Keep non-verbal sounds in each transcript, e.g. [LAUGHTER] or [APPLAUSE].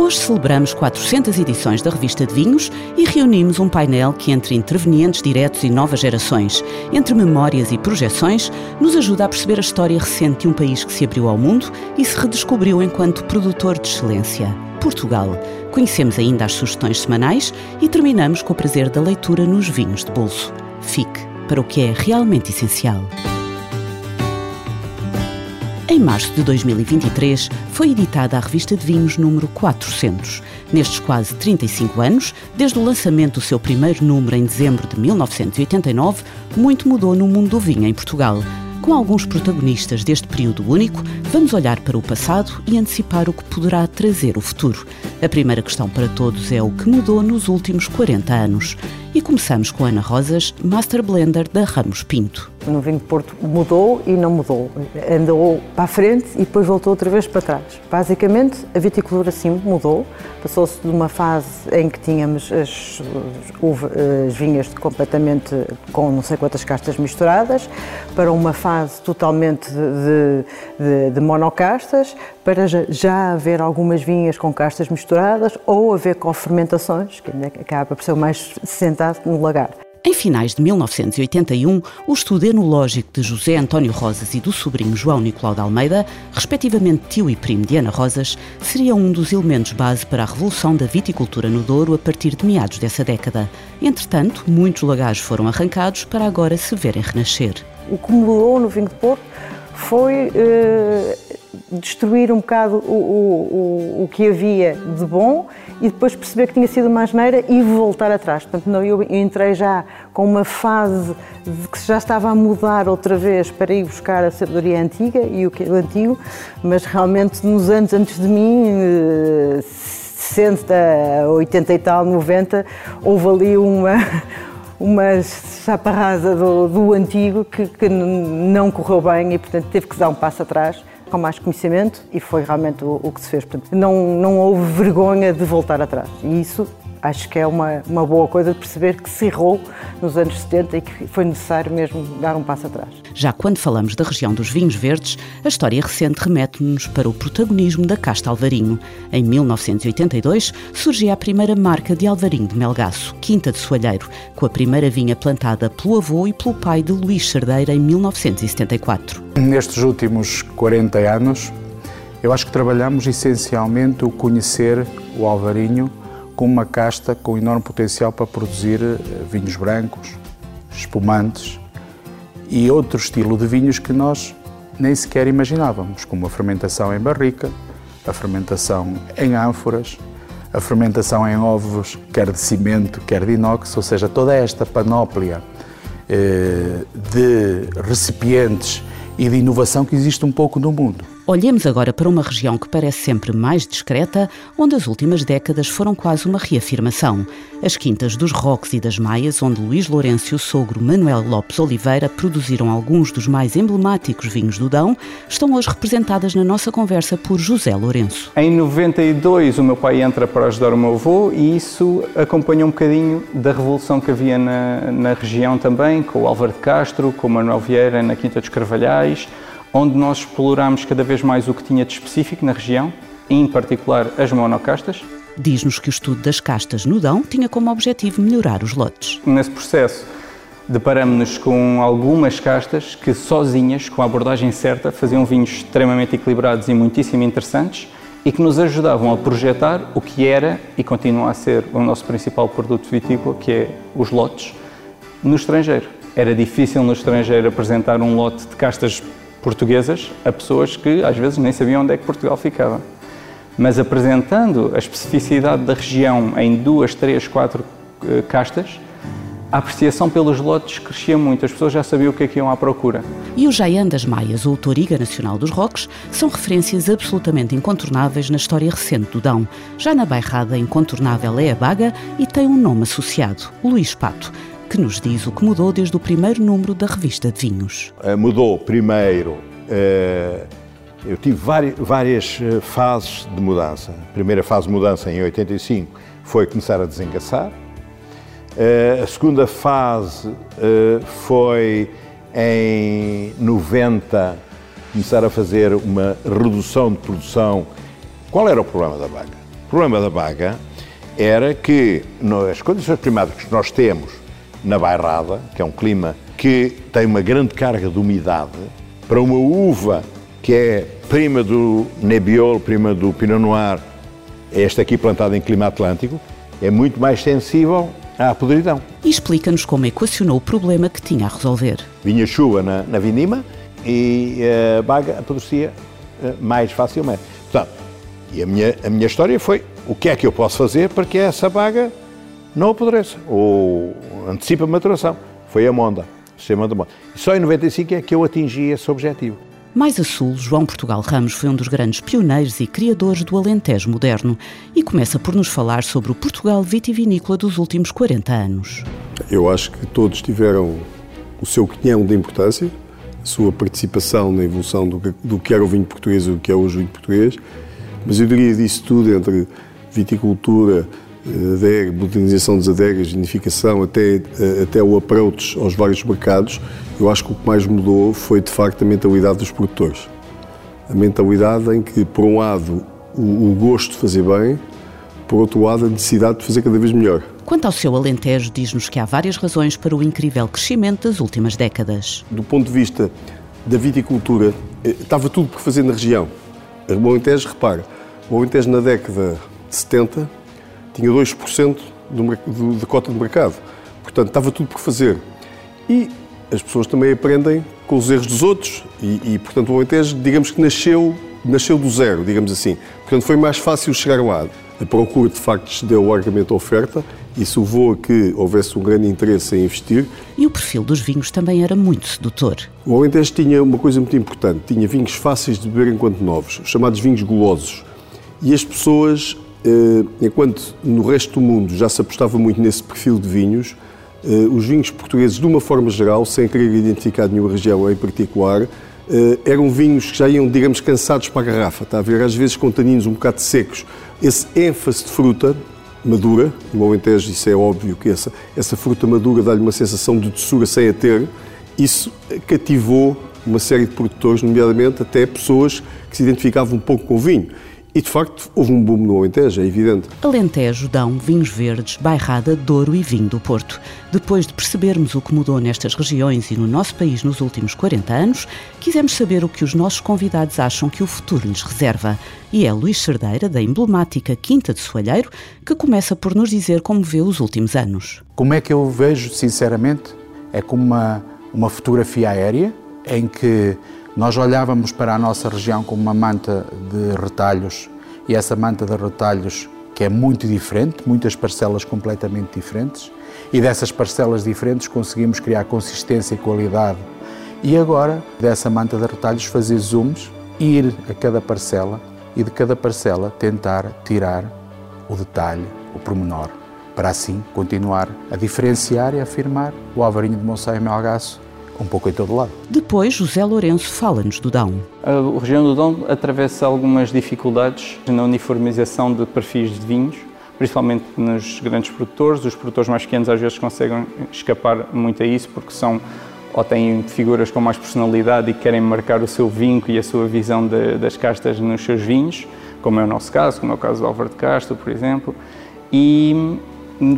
Hoje celebramos 400 edições da revista de vinhos e reunimos um painel que, entre intervenientes diretos e novas gerações, entre memórias e projeções, nos ajuda a perceber a história recente de um país que se abriu ao mundo e se redescobriu enquanto produtor de excelência. Portugal. Conhecemos ainda as sugestões semanais e terminamos com o prazer da leitura nos vinhos de bolso. Fique para o que é realmente essencial. Em março de 2023 foi editada a revista de vinhos número 400. Nestes quase 35 anos, desde o lançamento do seu primeiro número em dezembro de 1989, muito mudou no mundo do vinho em Portugal. Com alguns protagonistas deste período único, vamos olhar para o passado e antecipar o que poderá trazer o futuro. A primeira questão para todos é o que mudou nos últimos 40 anos. E começamos com Ana Rosas, Master Blender da Ramos Pinto. No vinho de Porto mudou e não mudou. Andou para a frente e depois voltou outra vez para trás. Basicamente, a viticultura sim mudou. Passou-se de uma fase em que tínhamos as, as vinhas completamente com não sei quantas castas misturadas, para uma fase totalmente de, de, de monocastas, para já haver algumas vinhas com castas misturadas ou haver com fermentações, que acaba por ser o mais sentado no lagar. Em finais de 1981, o estudo enológico de José António Rosas e do sobrinho João Nicolau de Almeida, respectivamente tio e primo de Ana Rosas, seria um dos elementos base para a revolução da viticultura no Douro a partir de meados dessa década. Entretanto, muitos lagares foram arrancados para agora se verem renascer. O que mudou no vinho de Porto foi eh, destruir um bocado o, o, o, que havia de bom e depois perceber que tinha sido uma asneira e voltar atrás. Portanto, não, eu entrei já com uma fase de que já estava a mudar outra vez para ir buscar a sabedoria antiga e o que é antigo, mas realmente nos anos antes de mim, 60, eh, 80 e tal, 90, houve ali uma [LAUGHS] uma chapa rasa do, do antigo que, que, não correu bem e, portanto, teve que dar um passo atrás com mais conhecimento e foi realmente o, o que se fez. Portanto, não, não houve vergonha de voltar atrás. E isso acho que é uma, uma boa coisa de perceber que se errou nos anos 70 e que foi necessário mesmo dar um passo atrás. Já quando falamos da região dos vinhos verdes, a história recente remete-nos para o protagonismo da casta Alvarinho. Em 1982 surgia a primeira marca de Alvarinho de Melgaço, Quinta de Soalheiro, com a primeira vinha plantada pelo avô e pelo pai de Luís Cerdeira em 1974. Nestes últimos 40 anos, eu acho que trabalhamos essencialmente o conhecer o Alvarinho com uma casta com enorme potencial para produzir eh, vinhos brancos, espumantes e outro estilo de vinhos que nós nem sequer imaginávamos, como a fermentação em barrica, a fermentação em ânforas, a fermentação em ovos, quer de cimento, quer de inox, ou seja, toda esta panóplia eh, de recipientes e de inovação que existe um pouco no mundo. Olhemos agora para uma região que parece sempre mais discreta, onde as últimas décadas foram quase uma reafirmação. As quintas dos Roques e das Maias, onde Luís Lourenço e o sogro Manuel Lopes Oliveira produziram alguns dos mais emblemáticos vinhos do Dão, estão hoje representadas na nossa conversa por José Lourenço. Em 92 o meu pai entra para ajudar o meu avô e isso acompanha um bocadinho da revolução que havia na, na região também, com o Álvaro de Castro, com o Manuel Vieira na Quinta dos Carvalhais, onde nós explorámos cada vez mais o que tinha de específico na região, em particular as monocastas. Diz-nos que o estudo das castas no Dão tinha como objetivo melhorar os lotes. Nesse processo, deparamos-nos com algumas castas que, sozinhas, com a abordagem certa, faziam vinhos extremamente equilibrados e muitíssimo interessantes e que nos ajudavam a projetar o que era e continua a ser o nosso principal produto vitícola, que é os lotes, no estrangeiro. Era difícil no estrangeiro apresentar um lote de castas portuguesas a pessoas que às vezes nem sabiam onde é que Portugal ficava. Mas apresentando a especificidade da região em duas, três, quatro uh, castas, a apreciação pelos lotes crescia muito, as pessoas já sabiam o que é que iam à procura. E o Jaian das Maias, ou Toriga Nacional dos Roques, são referências absolutamente incontornáveis na história recente do Dão. Já na Bairrada, incontornável é a Baga e tem um nome associado, Luís Pato. Que nos diz o que mudou desde o primeiro número da revista de vinhos. Uh, mudou primeiro. Uh, eu tive várias, várias fases de mudança. A primeira fase de mudança, em 85, foi começar a desengaçar. a segunda fase foi em 90 começar a fazer uma redução de produção. Qual era o problema da baga? O problema da baga era que as condições climáticas que nós temos na Bairrada, que é um clima que tem uma grande carga de umidade, para uma uva que é prima do Nebbiolo, prima do Pinot Noir, esta aqui plantada em clima atlântico, é muito mais sensível à podridão. E explica-nos como equacionou o problema que tinha a resolver. Vinha chuva na, na vindima, e a eh, baga apodrecia eh, mais facilmente. Portanto, e a minha, a minha história foi o que é que eu posso fazer para que essa baga não apodreça ou antecipe a maturação. Foi a Monda, o sistema da Monda. E só em 95 é que eu atingi esse objetivo. Mais a sul, João Portugal Ramos foi um dos grandes pioneiros e criadores do Alentejo moderno e começa por nos falar sobre o Portugal vitivinícola dos últimos 40 anos. Eu acho que todos tiveram o seu quinhão de importância, a sua participação na evolução do que, do que era o vinho português e do que é hoje o vinho português, mas eu diria disso tudo, entre viticultura, adega, modernização das adegas, vinificação, até, eh, até o approach aos vários mercados, eu acho que o que mais mudou foi, de facto, a mentalidade dos produtores. A mentalidade em que, por um lado, o, o gosto de fazer bem, por outro lado, a necessidade de fazer cada vez melhor. Quanto ao seu Alentejo, diz-nos que há várias razões para o incrível crescimento das últimas décadas. Do ponto de vista da viticultura, eh, estava tudo por fazer na região. O Alentejo, repara, o Alentejo na década de 70 tinha 2% de, de cota de mercado. Portanto, estava tudo por fazer. E as pessoas também aprendem com os erros dos outros e, e portanto, o Alentejo, digamos que nasceu, nasceu do zero, digamos assim. Portanto, foi mais fácil chegar lá a procura de facto cedeu largamente a oferta. Isso levou a que houvesse um grande interesse em investir. E o perfil dos vinhos também era muito sedutor. O Alentejo tinha uma coisa muito importante: tinha vinhos fáceis de beber enquanto novos, chamados vinhos golosos. E as pessoas, enquanto no resto do mundo já se apostava muito nesse perfil de vinhos, eh, os vinhos portugueses, de uma forma geral, sem querer identificar nenhuma região em particular, eh, eram vinhos que já iam, digamos, cansados para a garrafa, está a ver? Às vezes com taninos um bocado secos. Esse ênfase de fruta madura, no Alentejo isso é óbvio que essa, essa fruta madura dá-lhe uma sensação de doçura sem a ter, isso cativou uma série de produtores, nomeadamente até pessoas que se identificavam um pouco com o vinho. E de facto houve um boom no Alentejo, é evidente. Alentejo, Dão, vinhos verdes, Bairrada, Douro e vinho do Porto. Depois de percebermos o que mudou nestas regiões e no nosso país nos últimos 40 anos, quisemos saber o que os nossos convidados acham que o futuro lhes reserva. E é Luís Cerdeira, da emblemática Quinta de Soalheiro, que começa por nos dizer como vê os últimos anos. Como é que eu vejo, sinceramente, é como uma, uma fotografia aérea em que nós olhávamos para a nossa região como uma manta de retalhos e essa manta de retalhos que é muito diferente, muitas parcelas completamente diferentes, e dessas parcelas diferentes conseguimos criar consistência e qualidade. E agora, dessa manta de retalhos, fazer zooms, ir a cada parcela e de cada parcela tentar tirar o detalhe, o pormenor, para assim continuar a diferenciar e afirmar o Alvarinho de Monsanto e Melgaço um pouco em todo lado. Depois, José Lourenço fala-nos do Dão. A região do Dão atravessa algumas dificuldades na uniformização de perfis de vinhos, principalmente nos grandes produtores. Os produtores mais pequenos às vezes conseguem escapar muito a isso porque são ou têm figuras com mais personalidade e querem marcar o seu vinco e a sua visão de, das castas nos seus vinhos, como é o nosso caso, como é o caso do Álvaro de Castro, por exemplo. E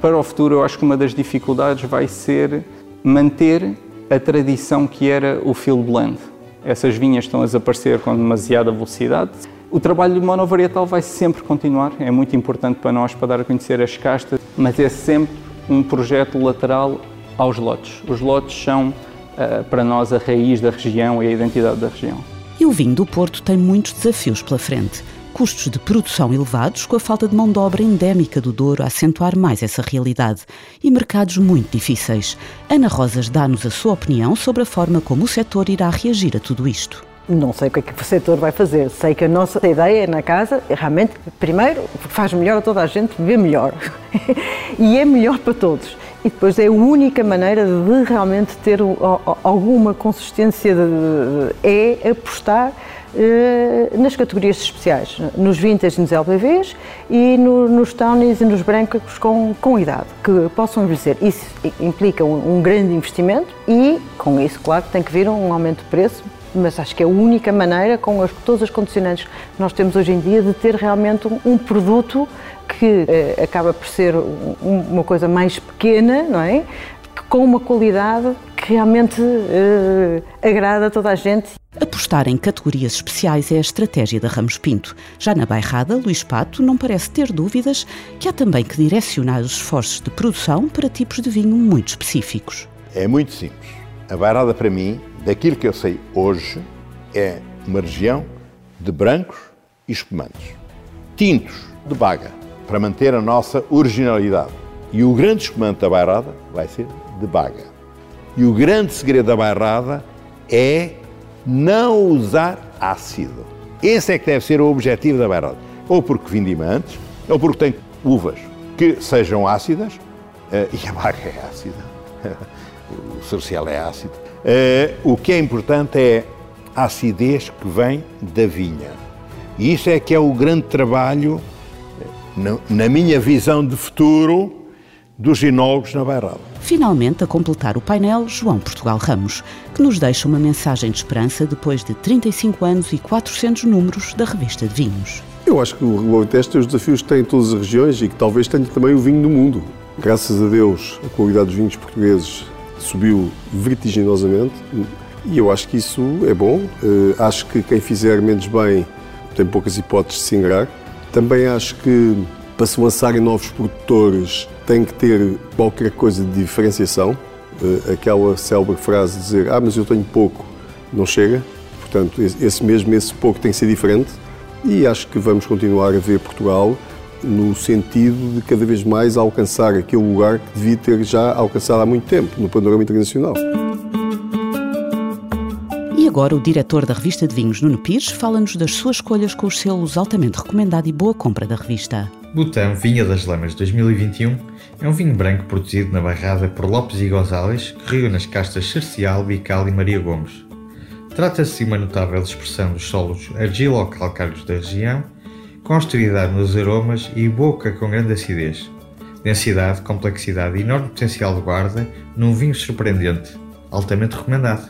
para o futuro, eu acho que uma das dificuldades vai ser manter a tradição que era o field blend. Essas vinhas estão a desaparecer com demasiada velocidade. O trabalho monovarietal vai sempre continuar, é muito importante para nós para dar a conhecer as castas, mas é sempre um projeto lateral aos lotes. Os lotes são, uh, para nós, a raiz da região e a identidade da região. E o vinho do Porto tem muitos desafios pela frente custos de produção elevados, com a falta de mão de obra endémica do Douro a acentuar mais essa realidade, e mercados muito difíceis. Ana Rosas dá-nos a sua opinião sobre a forma como o setor irá reagir a tudo isto. Não sei o que é que o setor vai fazer. Sei que a nossa ideia na casa é realmente, primeiro, faz melhor a toda a gente, viver melhor. [LAUGHS] e é melhor para todos. e depois é a única maneira de realmente ter alguma consistência, de, é apostar nas categorias especiais, nos vintage e nos LPVs e no, nos townies e nos brancos com, com idade, que possam envelhecer. Isso implica um, um, grande investimento e, com isso, claro, tem que vir um aumento de preço, mas acho que é a única maneira, com as, todas as condicionantes que nós temos hoje em dia, de ter realmente um, um produto que eh, acaba por ser um, uma coisa mais pequena, não é? Com uma qualidade que realmente eh, agrada a toda a gente. Apostar em categorias especiais é a estratégia da Ramos Pinto. Já na bairrada, Luís Pato não parece ter dúvidas que há também que direcionar os esforços de produção para tipos de vinho muito específicos. É muito simples. A bairrada, para mim, daquilo que eu sei hoje, é uma região de brancos e espumantes. Tintos de baga, para manter a nossa originalidade. E o grande espumante da bairrada vai ser de baga. E o grande segredo da bairrada é não usar ácido. Esse é que deve ser o objetivo da bairrada. Ou porque vindimantes, ou porque tem uvas que sejam ácidas, eh, e a baga é ácida, [LAUGHS] o cercial é ácido. Eh, o que é importante é a acidez que vem da vinha. E isso é que é o grande trabalho, eh, na minha visão de futuro, dos ginólogos na Bairrada. Finalmente, a completar o painel, João Portugal Ramos, que nos deixa uma mensagem de esperança depois de 35 anos e 400 números da revista de vinhos. Eu acho que o Alentejo tem os desafios que tem em todas as regiões e que talvez tenha também o vinho do mundo. Graças a Deus, a qualidade dos vinhos portugueses subiu vertiginosamente e eu acho que isso é bom. Uh, acho que quem fizer menos bem tem poucas hipóteses de se ingrar. Também acho que para se lançarem novos produtores tem que ter qualquer coisa de diferenciação. Uh, aquela célebre frase de dizer, ah, mas eu tenho pouco, não chega. Portanto, esse mesmo, esse pouco tem que ser diferente. E acho que vamos continuar a ver Portugal no sentido de cada vez mais alcançar aquele lugar que devia ter já alcançado há muito tempo no panorama internacional. E agora o diretor da revista de vinhos, Nuno Pires, fala-nos das suas escolhas com os selos altamente recomendado e boa compra da revista. Butão Vinha das Lamas 2021 é um vinho branco produzido na barrada por Lopes e Gonzalez, que riu nas castas Cercial, Bical e Maria Gomes. Trata-se de uma notável expressão dos solos argilo-calcários da região, com austeridade nos aromas e boca com grande acidez. Densidade, complexidade e enorme potencial de guarda num vinho surpreendente, altamente recomendado.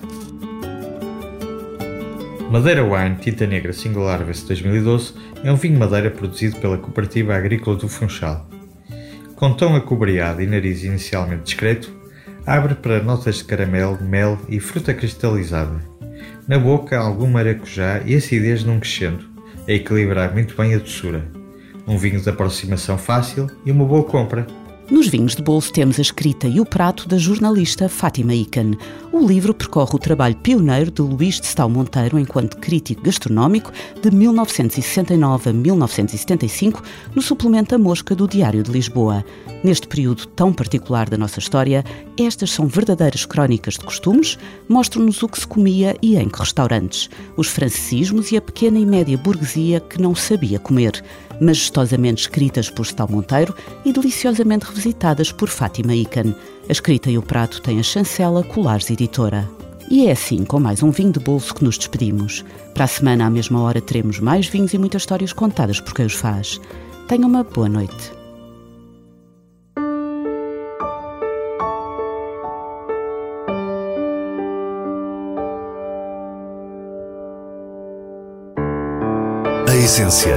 Madeira Wine Tinta Negra Singular Harvest 2012 é um vinho madeira produzido pela Cooperativa Agrícola do Funchal. Com tom acobreado e nariz inicialmente discreto, abre para notas de caramelo, mel e fruta cristalizada. Na boca, algum maracujá e acidez num crescendo, a equilibrar muito bem a doçura. Um vinho de aproximação fácil e uma boa compra. Nos vinhos de bolso temos a escrita e o prato da jornalista Fátima Ican. O livro percorre o trabalho pioneiro de Luís de Stal Monteiro enquanto crítico gastronómico de 1969 a 1975 no suplemento A Mosca do Diário de Lisboa. Neste período tão particular da nossa história, estas são verdadeiras crónicas de costumes, mostram-nos o que se comia e em que restaurantes, os francesinhos e a pequena e média burguesia que não sabia comer majestosamente escritas por Stal Monteiro e deliciosamente revisitadas por Fátima Ican. A escrita e o prato têm a chancela Colares Editora. E é assim, com mais um vinho de bolso, que nos despedimos. Para a semana, à mesma hora, teremos mais vinhos e muitas histórias contadas por quem os faz. Tenha uma boa noite. A essência